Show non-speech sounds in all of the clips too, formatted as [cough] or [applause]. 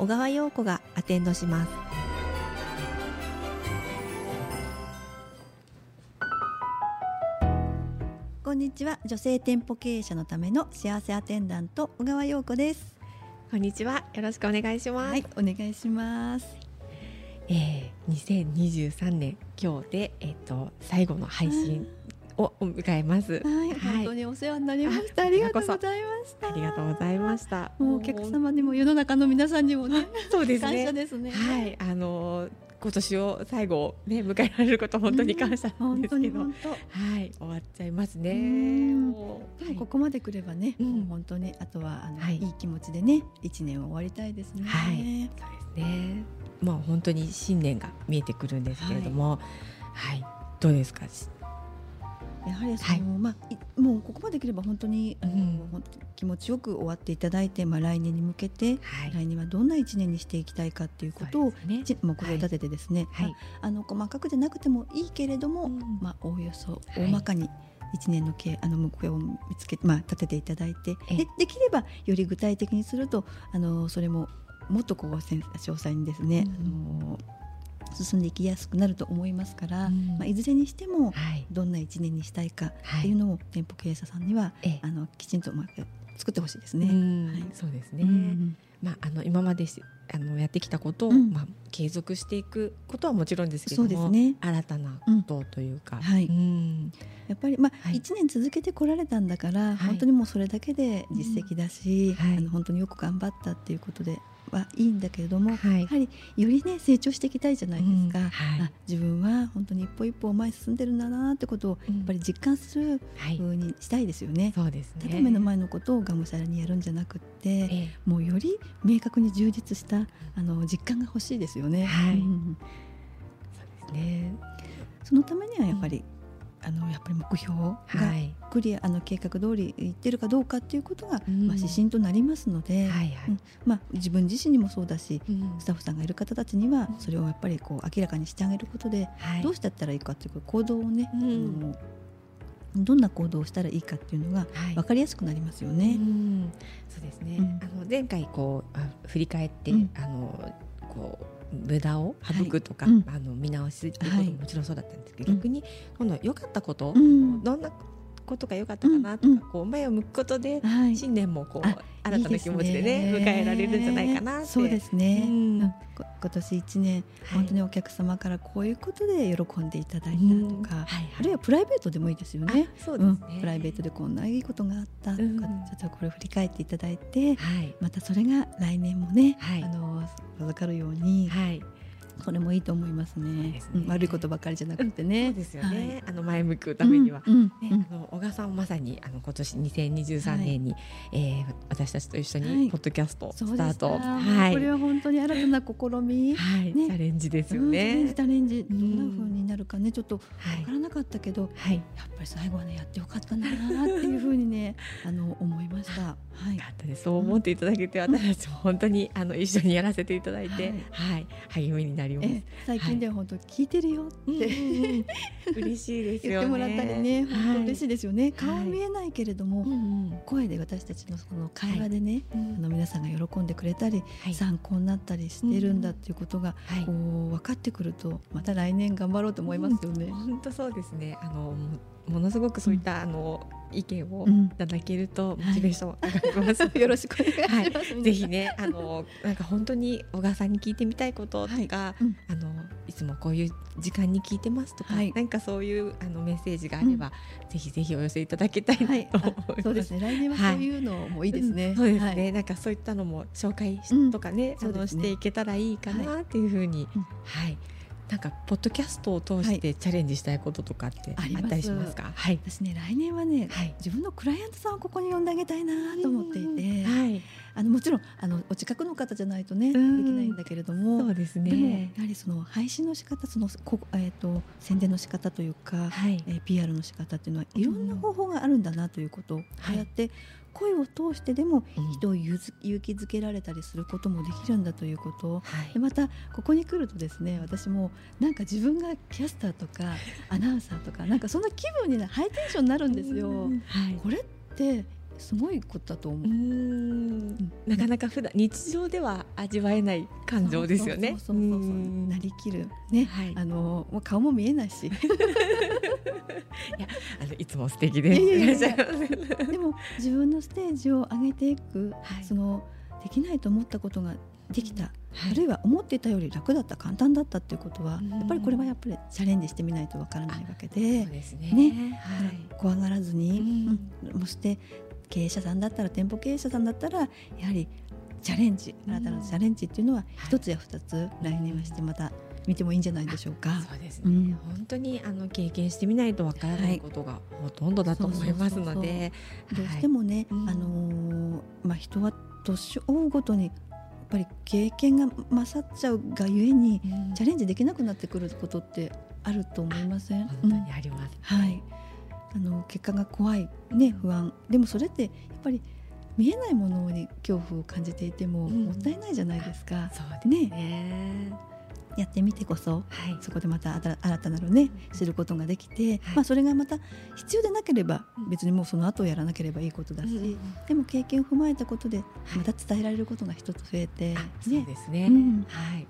小川陽子がアテンドします。こんにちは。女性店舗経営者のための幸せアテンダント小川陽子です。こんにちは。よろしくお願いします、はいお願いします。えー、2023年今日で、えっと最後の配信を迎えます。はい、本当にお世話になりました。ありがとうございました。ありがとうございました。もうお客様にも世の中の皆さんにもね、[laughs] そうです感謝ね。ですね。はい、あのー今年を最後ね迎えられること本当に感謝なん本当ですけど、に本当。はい終わっちゃいますね。うんもうでもここまで来ればね、うん本当にあとはあの、はいい、い気持ちでね一年を終わりたいですね。はいそうですね。まあ本当に新年が見えてくるんですけれども、はい、どうですか？やはりその、はい。まあいもうここまで来れば本当にうん。本当に気持ちよく終わっていただいて、まあ来年に向けて、はい。来年はどんな一年にしていきたいかっていうことをね。ち目標を立ててですね、はい。まああの細かくでなくてもいいけれども、うんまあおおよそはい。大まかに一年のけあの目標を見つけまあ立てていただいてええ。でできればより具体的にするとあのそれももっとこう詳細にですね、うん。あの進んでいきやすくなると思いますから、うん。まあいずれにしてもはい。どんな一年にしたいかはい。っていうのを店舗経営者さんには、ええ。あのきちんとまあ作ってほしいですね。うん。はい。そうですね。うんまあ、あの今までしあのやってきたことを、うん。まあ、継続していくことはもちろんですけどそもね。新たなことというか、はい。うん。やっぱりまあはい。一年続けてこられたんだから、はい。本当にもうそれだけで実績だし、うん。はい。あの本当によく頑張ったっていうことではい。いんだけれども、はい。やはりよりね成長してい。きたいじゃないですか、うんはい。あ自分は本当に一歩一歩前に進んでるんだなってことをうん。やっぱり実感するはい、風にしたいですよね。そうですね。ただ目の前のことをがむしゃらにやるんじゃなくって、ええ。もうより明確に充実したあの実感が欲しいですよね。はい。うん。そうですね。そのためにはやっぱり、あのやっぱり目標がはいクリアあの計画通りいってるかどうかっていうことが、うん。まあ、指針となりますので、はいはい、うん。まあ、自分自身にもそうだしうん。スタッフさんがいる方たちにはそれをやっぱりこう明らかにしてあげることで、はい。どうしてやったらいいかっていう行動をね、うん。あのどんな行動をしたらいいかっていうのがはい。分かりやすくなりますようね。ん。そうですね、うん。あの前回こうあ振り返って、うん。あのこう無駄を省くとか、はい。うん。あの見直しっていうことももちろんそうだったんですけど、はい逆に今度は良かったこと、うん。どんなことが良かったかなとか、こう前を向くことで、はい。新年もこうあ新たな気持ちでね迎えられるんじゃないかなそうですね、今年一年、はい。本当にお客様からこういうことで喜んでいただいたとか、あるいはプライベートでもいいですよね。あそうですプライベートでこんないいことがあったとか、うん。ちょっとこれを振り返っていただいて、はい。またそれが来年もね、はい。あの授かるように、はいそれもいいと思いますね。ですね。うん悪いことばかりじゃなくてね。そうですよね、はい。あの前向くためには、うんうんねうん。あの小川さんはまさにあの今年2023年に、えー私たちと一緒はい。にポッドキャストスタート、でしたはい。これは本当に新たな試み、はい、ね。チャレンジですようんチャレンねジ。チャレンジ。んどん。な風になるかねちょっとわはい。からなかったけど、はい、やっぱり最後はねやってよかったなっていう風にね [laughs] あの思いました。はい。よかったです。そう思っていただけて、私たちも本当にあの一緒にやらせていただいて、はい、励みになります。え最近では本当聞いてるよって、うんうんうん。嬉しいですよね。言ってもらったりね、本当嬉しいですよね。顔はい見えないけれども、うんうん。声で私たちのその会話でね、うん。あの皆さんが喜んでくれたり、はい。参考になったりしてるんだっていうことが、はい。こう分かってくると、また来年頑張ろうと思いますよね。本当そうですね。あのもものすごくそういった、あの意見をうん。いただけるとモチベーション [laughs] 上がります。よろしくお願いします。ぜひね、あのなんか本当に小川さんに聞いてみたいこととか、うんあのいつもこういう時間に聞いてますとか、はい。なんかそういうあのメッセージがあれば、ぜひぜひお寄せいただきたいなはい、と思います。あそうですね。来年はそういうのもいいですね。うん。そうですね、はい。なんかそういったのも紹介とかね、あのそうですね。していけたらいいかなっていうふうに、うん。はい。なんかポッドキャストを通してチャレンジしたいこととかってあったりしますか？はい。私ね来年はね、はい。自分のクライアントさんをここに呼んであげたいなと思っていて、はい。ああのもちろんあのお近くの方じゃないとね、うんできないんだけれどもそうですでもやね。はりその配信の仕方そのこ、えー、と宣伝の仕方というか、はいえー PR の仕方っていうのはいろんな方法があるんだなということを、こうやって声を通してでもうん人を勇気勇気づけられたりすることもできるんだということをはいでまたここに来るとですね私もなんか自分がキャスターとか [laughs] アナウンサーとかなんかそんな気分になハイテンションになるんですよ。はい。これってすごいことだと思う。う。ん。なかなか普段日常では味わえない感情ですよね。なりきる。ね、はい。あのもう顔も見えないし。[laughs] あのいつも素敵でいやいやいいらやっしゃいます。でも自分のステージを上げていく、はい。そのできないと思ったことができた、はあるいは思っていたより楽だった簡単だったっていうことは、うん。やっぱりこれはやっぱりチャレンジしてみないとわからないわけで。そうですね。ね。はい。怖がらずに、うん。うん。そして経営者さんだったら店舗経営者さんだったらやはりチャレンジうん。新たなチャレンジっていうのははい。一つや二つ来年はしてまた見てもいいんじゃないでしょうか。そうですね、うん。本当にあの経験してみないとわからないことがほとんどだと思いますので、どうしてもね、うん。あのーまあ、人は年を追うごとにやっぱり経験が勝っちゃうがゆえにはいチャレンジできなくなってくることってあると思いません、本当にうん。あります。はい、あの結果が怖い、ね、不安。でもそれってやっぱり見えないものに恐怖を感じていてもうん。もったいないじゃないですか、そうですね。ね。やってみてこそはい。そこでまた新新たなるね知ることができて、まあ、それがまた必要でなければうん。別にもうその後やらなければいいことだし、うんでも経験を踏まえたことでまた伝えられることが一つ増えて、あそうですね。うん。はい。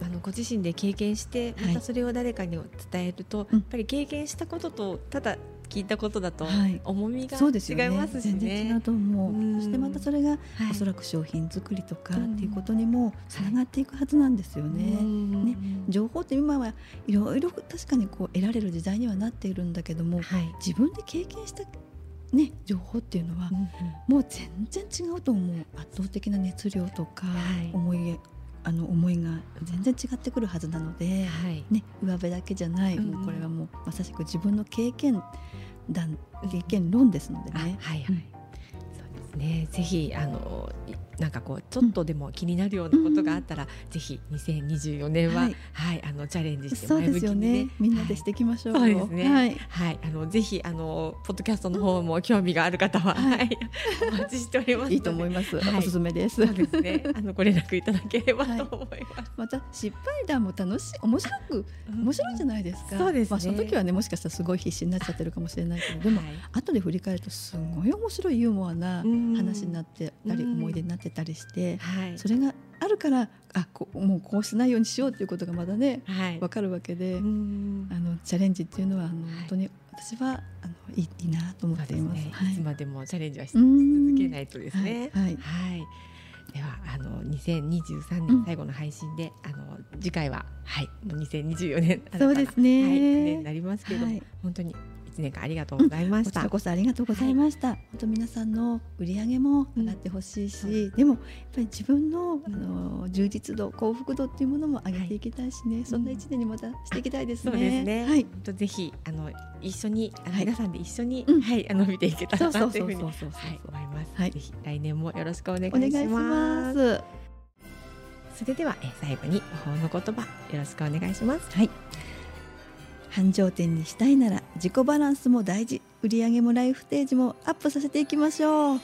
あのご自身で経験してはい。またそれを誰かに伝えると、うん。やっぱり経験したこととただ聞いたことだとはい。重みがそうですよね。違いますし全然違うね。と思う、うん。そしてまたそれがはい。おそらく商品作りとかうん。っていうことにもつながっていくはずなんですよね。うん。ね。情報って今はいろいろ確かにこう得られる時代にはなっているんだけどもはい。自分で経験した、ね、情報っていうのはもう全然違うと思う。圧倒的な熱量とかはい。思い,、あの思いが全然違ってくるはずなので、はい。ね、上辺だけじゃない、うんもうこれはもうまさしく自分の経験談経験論ですのであね。はいはい、ねぜひあのいなんかこうちょっとでも気になるようなことがあったら、ぜひ2024年は、ははいいあのチャレンジしてそうですよ前向きにねね。みんなでしていきましょうよ。そうですねはい。はい、あのぜひあのポッドキャストの方も興味がある方は、ははいい、お待ちしております。いいと思います。はいおすすめです。そうですね。あのご連絡いただければと思います。また失敗談も楽しい面白く面白いじゃないですか。そうですねまあその時はねもしかしたらすごい必死になっちゃってるかもしれないけど、でもはい後で振り返るとすごい面白いユーモアなうん話になってたりうん思い出になってたりして、はい、それがあるからあこもうこうしないようにしようっていうことがまだねはい、わかるわけで、うん。あのチャレンジっていうのはあのはい。本当に私はあのいいいいなと思っています。ね、はい。いつまでもチャレンジはしうん。続けないとですね。はい。はい。はい。ではあの2023うん。年最後の配信で、あの次回ははいもう2024年そうですね。はい、1年になりますけれども、はい。本当に年間ありがとうございました。こちらこそありがとうございました。本当皆さんの売り上げも上がってほしいし、でもやっぱり自分のあの充実度、幸福度っていうものも上げていきたいしね、そんな一年にまたしていきたいですね。そうですね。はい。本当ぜひあの一緒にあの、皆さんで一緒に、はいあの見ていけたらなといふうに思います。はいぜひ来年もよろしくお願いお願いしま。すす。それではえ最後に魔法の言葉よろしくお願いします。はい。繁盛店にしたいなら自己バランスも大事。売上もライフステージもアップさせていきましょう。